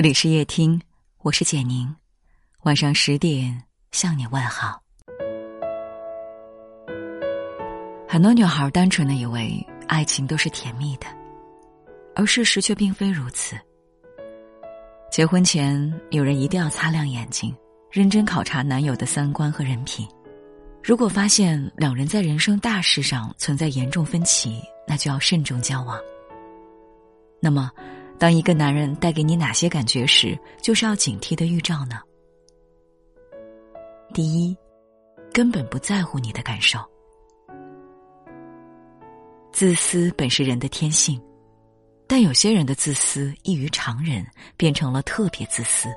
这里是夜听，我是简宁。晚上十点向你问好。很多女孩单纯的以为爱情都是甜蜜的，而事实却并非如此。结婚前，有人一定要擦亮眼睛，认真考察男友的三观和人品。如果发现两人在人生大事上存在严重分歧，那就要慎重交往。那么。当一个男人带给你哪些感觉时，就是要警惕的预兆呢？第一，根本不在乎你的感受。自私本是人的天性，但有些人的自私异于常人，变成了特别自私。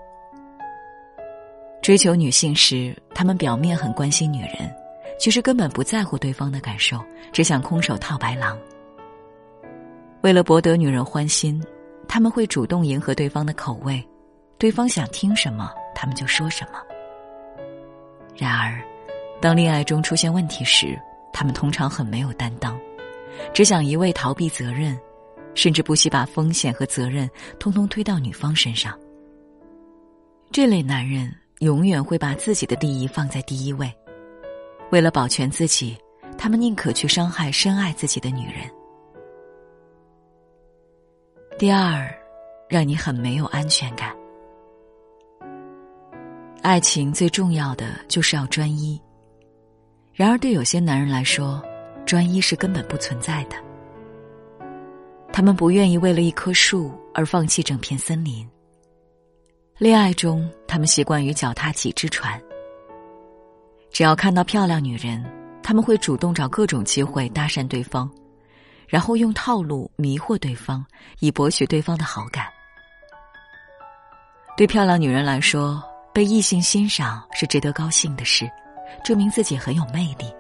追求女性时，他们表面很关心女人，其实根本不在乎对方的感受，只想空手套白狼。为了博得女人欢心。他们会主动迎合对方的口味，对方想听什么，他们就说什么。然而，当恋爱中出现问题时，他们通常很没有担当，只想一味逃避责任，甚至不惜把风险和责任通通推到女方身上。这类男人永远会把自己的利益放在第一位，为了保全自己，他们宁可去伤害深爱自己的女人。第二，让你很没有安全感。爱情最重要的就是要专一。然而，对有些男人来说，专一是根本不存在的。他们不愿意为了一棵树而放弃整片森林。恋爱中，他们习惯于脚踏几只船。只要看到漂亮女人，他们会主动找各种机会搭讪对方。然后用套路迷惑对方，以博取对方的好感。对漂亮女人来说，被异性欣赏是值得高兴的事，证明自己很有魅力。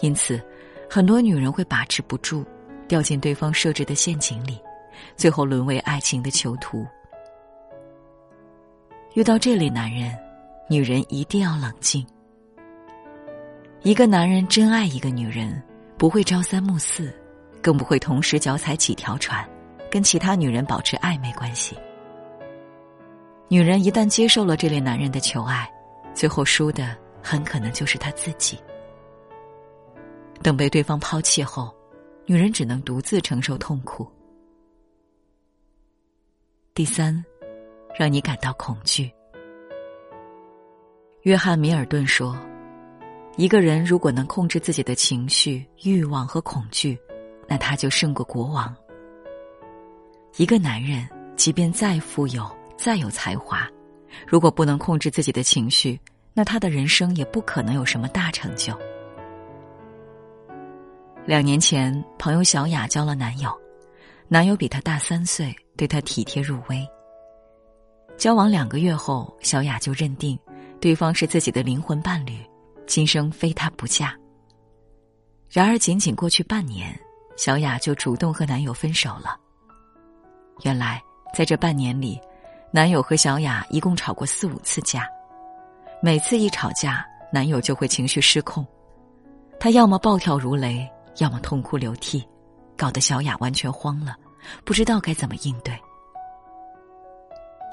因此，很多女人会把持不住，掉进对方设置的陷阱里，最后沦为爱情的囚徒。遇到这类男人，女人一定要冷静。一个男人真爱一个女人，不会朝三暮四。更不会同时脚踩几条船，跟其他女人保持暧昧关系。女人一旦接受了这类男人的求爱，最后输的很可能就是她自己。等被对方抛弃后，女人只能独自承受痛苦。第三，让你感到恐惧。约翰·米尔顿说：“一个人如果能控制自己的情绪、欲望和恐惧。”那他就胜过国王。一个男人，即便再富有、再有才华，如果不能控制自己的情绪，那他的人生也不可能有什么大成就。两年前，朋友小雅交了男友，男友比她大三岁，对她体贴入微。交往两个月后，小雅就认定对方是自己的灵魂伴侣，今生非他不嫁。然而，仅仅过去半年。小雅就主动和男友分手了。原来，在这半年里，男友和小雅一共吵过四五次架。每次一吵架，男友就会情绪失控，他要么暴跳如雷，要么痛哭流涕，搞得小雅完全慌了，不知道该怎么应对。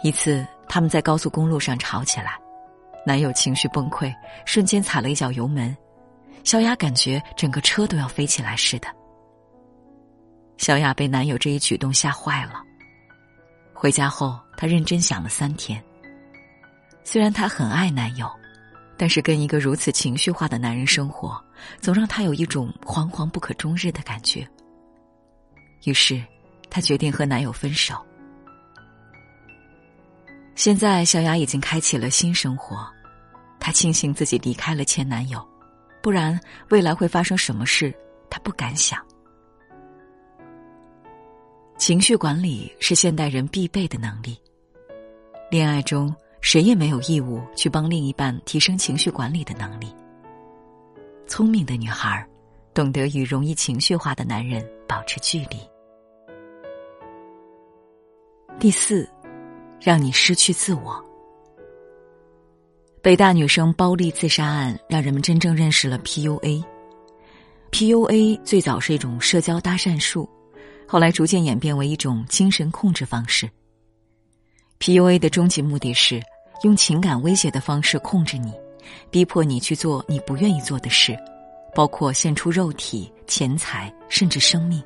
一次，他们在高速公路上吵起来，男友情绪崩溃，瞬间踩了一脚油门，小雅感觉整个车都要飞起来似的。小雅被男友这一举动吓坏了。回家后，她认真想了三天。虽然她很爱男友，但是跟一个如此情绪化的男人生活，总让她有一种惶惶不可终日的感觉。于是，她决定和男友分手。现在，小雅已经开启了新生活，她庆幸自己离开了前男友，不然未来会发生什么事，她不敢想。情绪管理是现代人必备的能力。恋爱中，谁也没有义务去帮另一半提升情绪管理的能力。聪明的女孩，懂得与容易情绪化的男人保持距离。第四，让你失去自我。北大女生包丽自杀案，让人们真正认识了 PUA。PUA 最早是一种社交搭讪术。后来逐渐演变为一种精神控制方式。PUA 的终极目的是用情感威胁的方式控制你，逼迫你去做你不愿意做的事，包括献出肉体、钱财，甚至生命。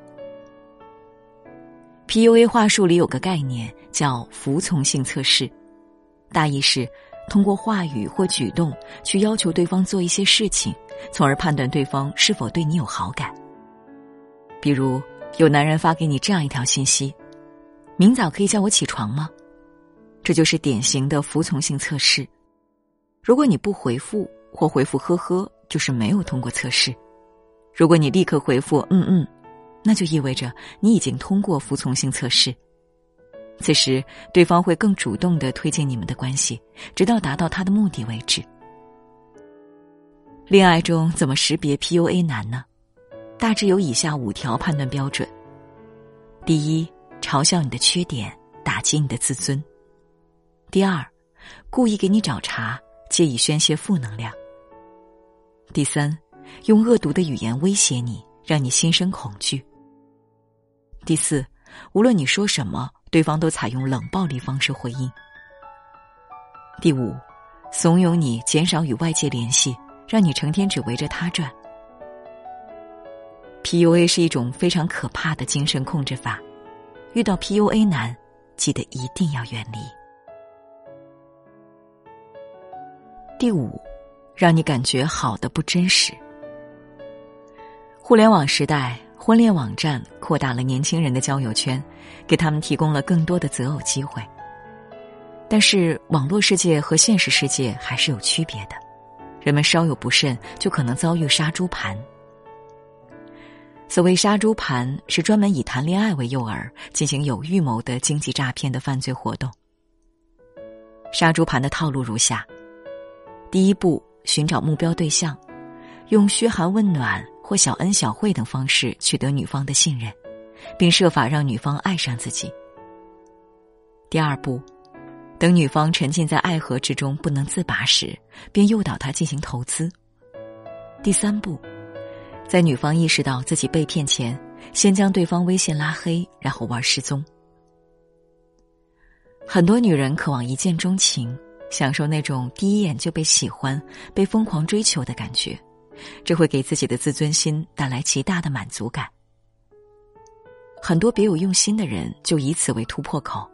PUA 话术里有个概念叫服从性测试，大意是通过话语或举动去要求对方做一些事情，从而判断对方是否对你有好感。比如，有男人发给你这样一条信息：“明早可以叫我起床吗？”这就是典型的服从性测试。如果你不回复或回复“呵呵”，就是没有通过测试；如果你立刻回复“嗯嗯”，那就意味着你已经通过服从性测试。此时，对方会更主动的推进你们的关系，直到达到他的目的为止。恋爱中怎么识别 PUA 男呢？大致有以下五条判断标准：第一，嘲笑你的缺点，打击你的自尊。第二，故意给你找茬，借以宣泄负能量。第三，用恶毒的语言威胁你，让你心生恐惧。第四，无论你说什么，对方都采用冷暴力方式回应。第五，怂恿你减少与外界联系，让你成天只围着他转。PUA 是一种非常可怕的精神控制法，遇到 PUA 男，记得一定要远离。第五，让你感觉好的不真实。互联网时代，婚恋网站扩大了年轻人的交友圈，给他们提供了更多的择偶机会。但是，网络世界和现实世界还是有区别的，人们稍有不慎，就可能遭遇杀猪盘。所谓杀猪盘，是专门以谈恋爱为诱饵，进行有预谋的经济诈骗的犯罪活动。杀猪盘的套路如下。第一步，寻找目标对象，用嘘寒问暖或小恩小惠等方式取得女方的信任，并设法让女方爱上自己。第二步，等女方沉浸在爱河之中不能自拔时，便诱导她进行投资。第三步，在女方意识到自己被骗前，先将对方微信拉黑，然后玩失踪。很多女人渴望一见钟情。享受那种第一眼就被喜欢、被疯狂追求的感觉，这会给自己的自尊心带来极大的满足感。很多别有用心的人就以此为突破口，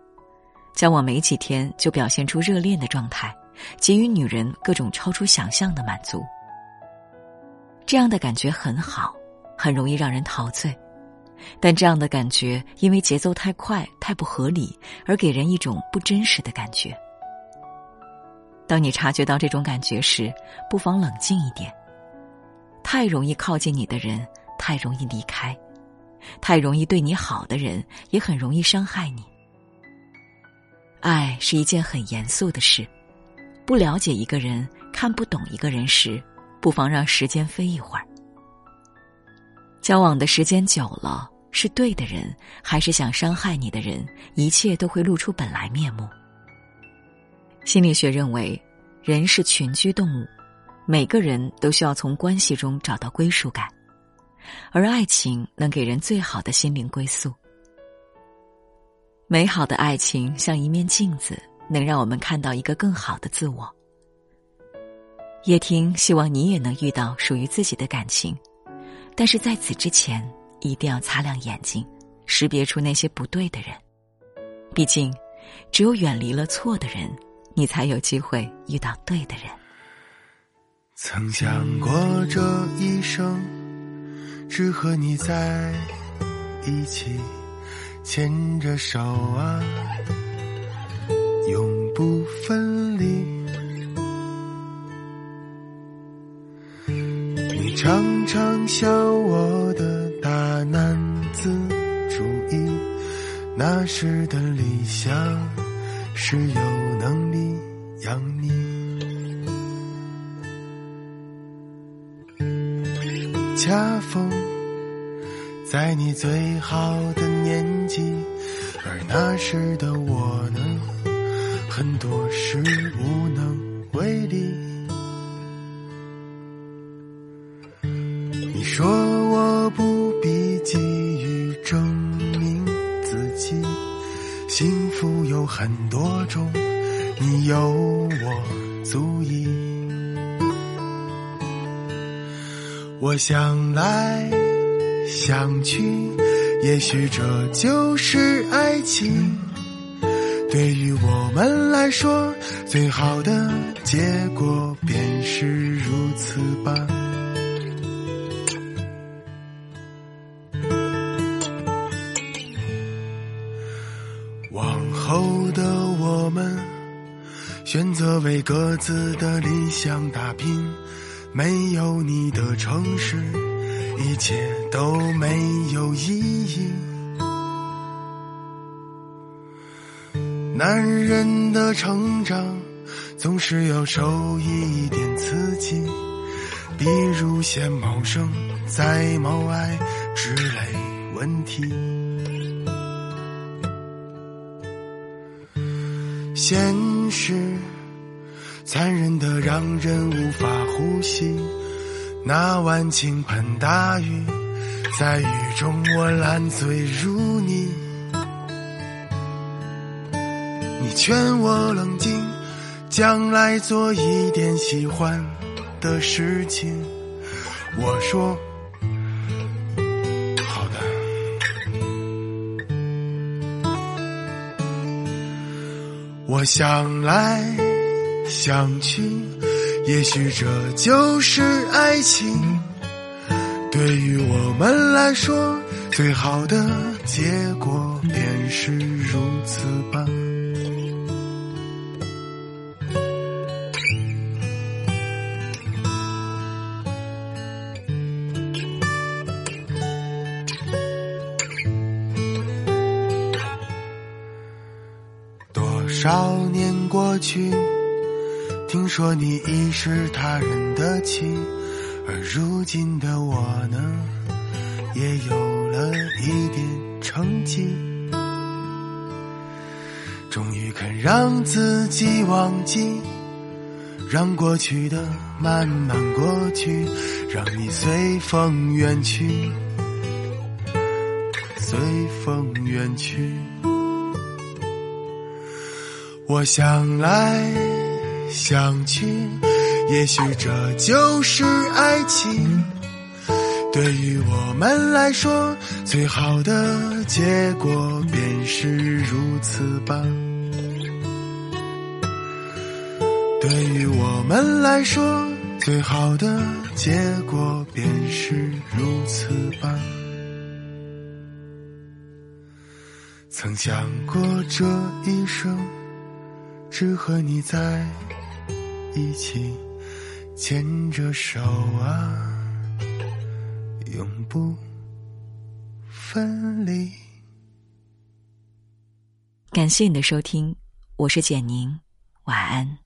交往没几天就表现出热恋的状态，给予女人各种超出想象的满足。这样的感觉很好，很容易让人陶醉，但这样的感觉因为节奏太快、太不合理，而给人一种不真实的感觉。当你察觉到这种感觉时，不妨冷静一点。太容易靠近你的人，太容易离开；太容易对你好的人，也很容易伤害你。爱是一件很严肃的事，不了解一个人，看不懂一个人时，不妨让时间飞一会儿。交往的时间久了，是对的人，还是想伤害你的人，一切都会露出本来面目。心理学认为，人是群居动物，每个人都需要从关系中找到归属感，而爱情能给人最好的心灵归宿。美好的爱情像一面镜子，能让我们看到一个更好的自我。叶听希望你也能遇到属于自己的感情，但是在此之前，一定要擦亮眼睛，识别出那些不对的人。毕竟，只有远离了错的人。你才有机会遇到对的人。曾想过这一生只和你在一起，牵着手啊，永不分离。常常笑我的大男子主义，那时的理想是有能力。养你，恰逢在你最好的年纪，而那时的我呢，很多事无能为力。你说我不必急于证明自己，幸福有。很多种，你有我足矣。我想来想去，也许这就是爱情。对于我们来说，最好的结果便是如此吧。后的我们，选择为各自的理想打拼。没有你的城市，一切都没有意义。男人的成长总是要受一点刺激，比如先谋生再谋爱之类问题。现实残忍的让人无法呼吸，那晚倾盆大雨，在雨中我烂醉如泥。你劝我冷静，将来做一点喜欢的事情。我说我想来想去，也许这就是爱情。对于我们来说，最好的结果便是如此吧。说你已是他人的妻，而如今的我呢，也有了一点成绩，终于肯让自己忘记，让过去的慢慢过去，让你随风远去，随风远去。我想来想去，也许这就是爱情。对于我们来说，最好的结果便是如此吧。对于我们来说，最好的结果便是如此吧。曾想过这一生。是和你在一起，牵着手啊，永不分离。感谢你的收听，我是简宁，晚安。